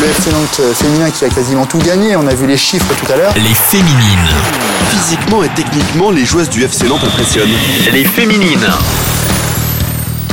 le FC Nantes féminin qui a quasiment tout gagné. On a vu les chiffres tout à l'heure. Les féminines. Physiquement et techniquement, les joueuses du FC Nantes impressionnent. Les féminines.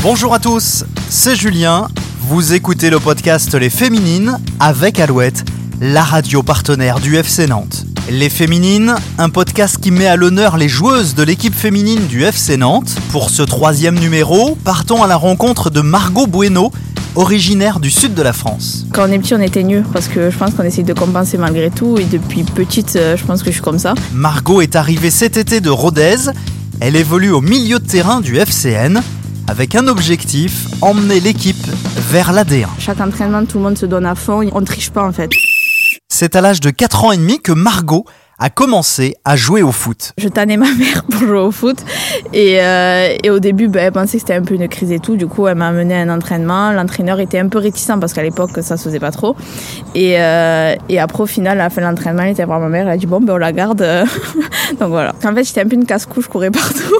Bonjour à tous, c'est Julien. Vous écoutez le podcast Les Féminines avec Alouette, la radio partenaire du FC Nantes. Les Féminines, un podcast qui met à l'honneur les joueuses de l'équipe féminine du FC Nantes. Pour ce troisième numéro, partons à la rencontre de Margot Bueno, originaire du sud de la France. Quand on est petit, on était nus parce que je pense qu'on essaye de compenser malgré tout. Et depuis petite, euh, je pense que je suis comme ça. Margot est arrivée cet été de Rodez. Elle évolue au milieu de terrain du FCN avec un objectif, emmener l'équipe vers l'AD1. Chaque entraînement, tout le monde se donne à fond. On triche pas en fait. C'est à l'âge de 4 ans et demi que Margot a commencé à jouer au foot. Je tannais ma mère pour jouer au foot. Et, euh, et au début ben, elle pensait que c'était un peu une crise et tout. Du coup elle m'a amené à un entraînement. L'entraîneur était un peu réticent parce qu'à l'époque ça se faisait pas trop. Et, euh, et après au final la fin de l'entraînement elle était voir ma mère. Elle a dit bon ben on la garde. Donc voilà. En fait j'étais un peu une casse-cou je courais partout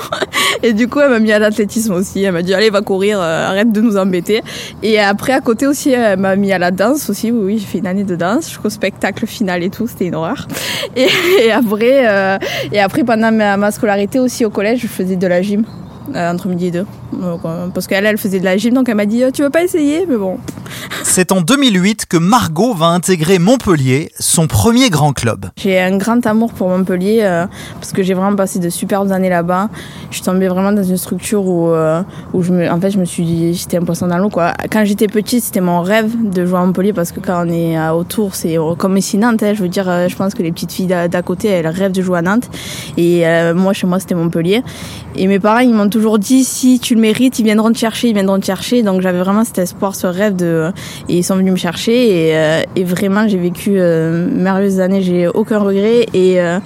et du coup elle m'a mis à l'athlétisme aussi. Elle m'a dit allez va courir euh, arrête de nous embêter. Et après à côté aussi elle m'a mis à la danse aussi. Oui, oui j'ai fait une année de danse jusqu'au spectacle final et tout. C'était une horreur. Et après, euh, et après pendant ma, scolarité aussi au collège, je faisais de la gym entre midi et deux. Euh, parce qu'elle, elle faisait de la gym, donc elle m'a dit Tu veux pas essayer? Mais bon. C'est en 2008 que Margot va intégrer Montpellier, son premier grand club. J'ai un grand amour pour Montpellier euh, parce que j'ai vraiment passé de superbes années là-bas. Je suis tombée vraiment dans une structure où, euh, où je me, en fait, je me suis dit j'étais un poisson dans l'eau. Quoi. Quand j'étais petite, c'était mon rêve de jouer à Montpellier parce que quand on est autour, c'est comme ici Nantes. Hein, je veux dire, je pense que les petites filles d'à côté, elles rêvent de jouer à Nantes. Et moi, chez moi, c'était Montpellier. Et mes parents, ils m'ont toujours dit si tu le mérites, ils viendront te chercher, ils viendront te chercher. Donc j'avais vraiment cet espoir, ce rêve de et ils sont venus me chercher et, euh, vraiment j'ai vécu euh, merveilleuses années, j'ai aucun regret et euh,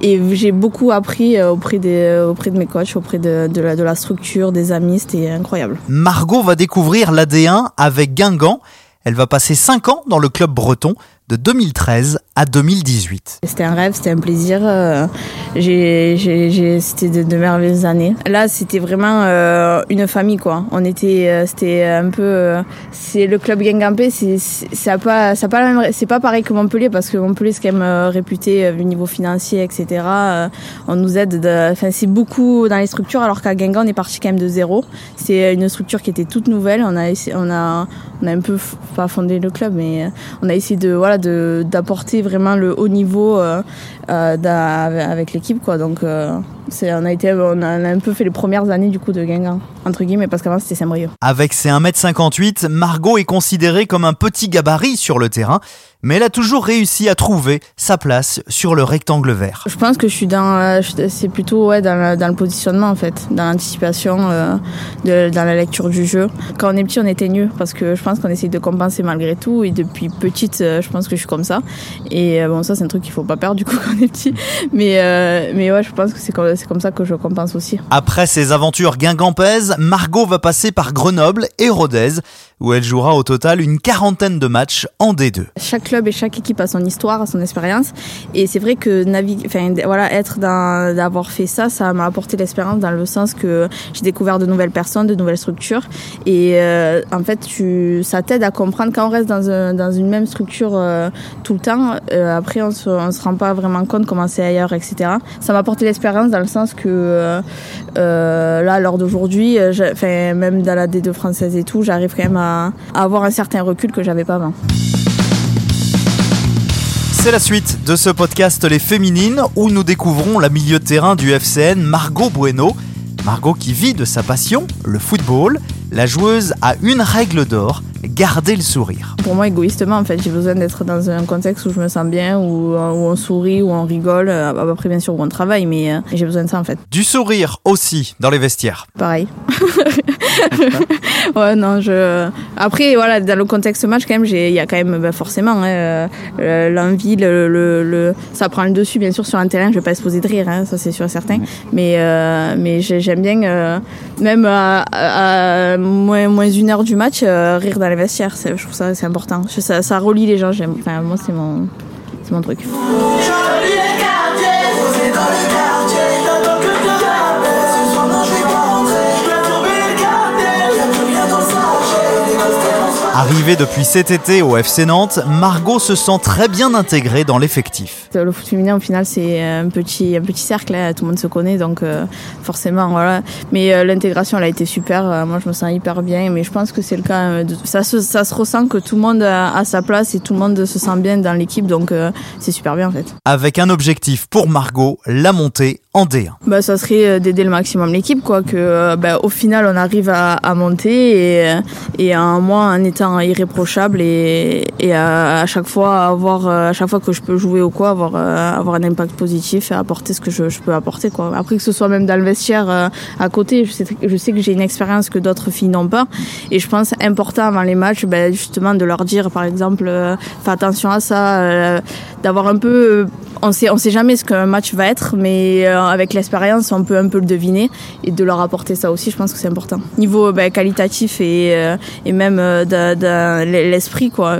j'ai beaucoup appris auprès de mes coachs, auprès de, de, la, de la structure, des amis, c'était incroyable. Margot va découvrir l'AD1 avec Guingamp. Elle va passer 5 ans dans le club breton de 2013 à 2018. C'était un rêve, c'était un plaisir. Euh, c'était de, merveilleuses années. Là, c'était vraiment euh, une famille, quoi. On était, euh, c'était un peu, le club Guingampé. C'est, pas, pas pas pareil que Montpellier parce que Montpellier c'est quand même réputé au niveau financier, etc. on nous aide, de, enfin c'est beaucoup dans les structures, alors qu'à Guingamp on est parti quand même de zéro. C'est une structure qui était toute nouvelle. On a, on a, on a un peu pas fondé le club, mais on a essayé de, voilà d'apporter vraiment le haut niveau euh, euh, avec l'équipe quoi donc euh, on a été on a un peu fait les premières années du coup de Guingamp entre guillemets parce qu'avant c'était Saint-Brieuc. Avec ses 1m58, Margot est considérée comme un petit gabarit sur le terrain, mais elle a toujours réussi à trouver sa place sur le rectangle vert. Je pense que je suis dans c'est plutôt ouais dans le, dans le, positionnement en fait, dans l'anticipation euh, de, dans la lecture du jeu. Quand on est petit, on était nus parce que je pense qu'on essaye de compenser malgré tout et depuis petite, je pense que je suis comme ça et bon ça c'est un truc qu'il faut pas perdre du coup quand on est petit. Mais euh, mais ouais, je pense que c'est comme c'est comme ça que je compense aussi. Après ses aventures guingampaises, Margot va passer par Grenoble et Rodez, où elle jouera au total une quarantaine de matchs en D2. Chaque club et chaque équipe a son histoire, a son expérience, et c'est vrai que voilà, être d'avoir fait ça, ça m'a apporté l'expérience dans le sens que j'ai découvert de nouvelles personnes, de nouvelles structures, et euh, en fait, ça t'aide à comprendre quand on reste dans, un, dans une même structure euh, tout le temps. Euh, après, on se, se rend pas vraiment compte comment c'est ailleurs, etc. Ça m'a apporté l'expérience dans le sens que là, lors d'aujourd'hui, enfin même dans la D2 française et tout, j'arrive quand même à à, avoir un certain recul que j'avais pas avant. C'est la suite de ce podcast Les Féminines où nous découvrons la milieu de terrain du FCN Margot Bueno. Margot qui vit de sa passion, le football. La joueuse a une règle d'or, garder le sourire. Pour moi, égoïstement, en fait, j'ai besoin d'être dans un contexte où je me sens bien, où, où on sourit, où on rigole. Euh, après, bien sûr, où on travaille, mais euh, j'ai besoin de ça, en fait. Du sourire aussi dans les vestiaires. Pareil. ouais, non, je. Après, voilà, dans le contexte match, quand même, il y a quand même bah, forcément hein, l'envie, le, le, le, ça prend le dessus, bien sûr, sur un terrain. Je vais pas exposer de rire, hein, ça c'est sûr et certain. Mais, euh, mais j'aime bien, euh, même à, à, moins, moins une heure du match, euh, rire dans les vestiaires. Je trouve ça c'est important. Ça, ça relie les gens. J'aime. Enfin, moi, c'est mon, c'est mon truc. Arrivée depuis cet été au FC Nantes, Margot se sent très bien intégrée dans l'effectif. Le foot féminin au final c'est un petit, un petit cercle, hein. tout le monde se connaît donc euh, forcément voilà. Mais euh, l'intégration elle a été super, euh, moi je me sens hyper bien mais je pense que c'est le cas, de, ça, se, ça se ressent que tout le monde a, a sa place et tout le monde se sent bien dans l'équipe donc c'est super bien en fait. Avec un objectif pour Margot, la montée en D1. Bah, ça serait d'aider le maximum l'équipe, quoi, que bah, au final on arrive à, à monter et, et un mois en étant irréprochable et, et à, à, chaque fois avoir, à chaque fois que je peux jouer ou quoi, avoir, avoir un impact positif et apporter ce que je, je peux apporter, quoi. Après que ce soit même dans le vestiaire euh, à côté, je sais, je sais que j'ai une expérience que d'autres filles n'ont pas et je pense important avant les matchs, bah, justement de leur dire, par exemple, euh, fais attention à ça, euh, d'avoir un peu on sait, on sait jamais ce qu'un match va être, mais euh, avec l'expérience, on peut un peu le deviner et de leur apporter ça aussi, je pense que c'est important. Niveau bah, qualitatif et, euh, et même euh, de, l'esprit, quoi.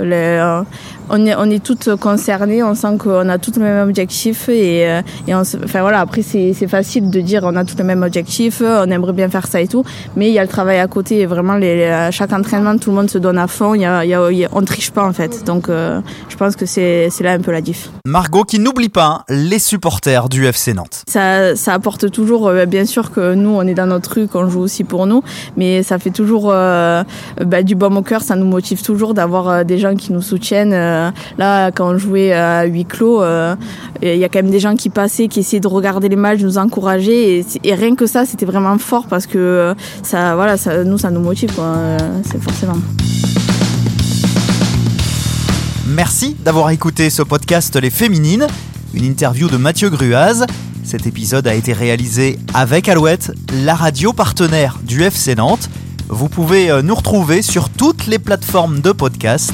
On est, on est toutes concernées, on sent qu'on a tous le même objectif et, et on, enfin voilà, après c'est facile de dire on a tous le même objectif, on aimerait bien faire ça et tout, mais il y a le travail à côté et vraiment les, chaque entraînement tout le monde se donne à fond, il y a, il y a, on triche pas en fait, donc je pense que c'est là un peu la diff. Margot qui n'oublie pas les supporters du FC Nantes. Ça, ça apporte toujours, euh, bien sûr que nous on est dans notre rue, qu'on joue aussi pour nous, mais ça fait toujours euh, bah, du baume au cœur, ça nous motive toujours d'avoir euh, des gens qui nous soutiennent. Euh, là, quand on jouait à huis clos, euh, il y a quand même des gens qui passaient, qui essayaient de regarder les matchs, nous encourager, et, rien que ça, c'était vraiment fort parce que ça, voilà, nous ça nous motive, c'est forcément. Merci d'avoir écouté ce podcast Les Féminines, une interview de Mathieu Gruaz. Cet épisode a été réalisé avec Alouette, la radio partenaire du FC Nantes. Vous pouvez nous retrouver sur toutes les plateformes de podcast.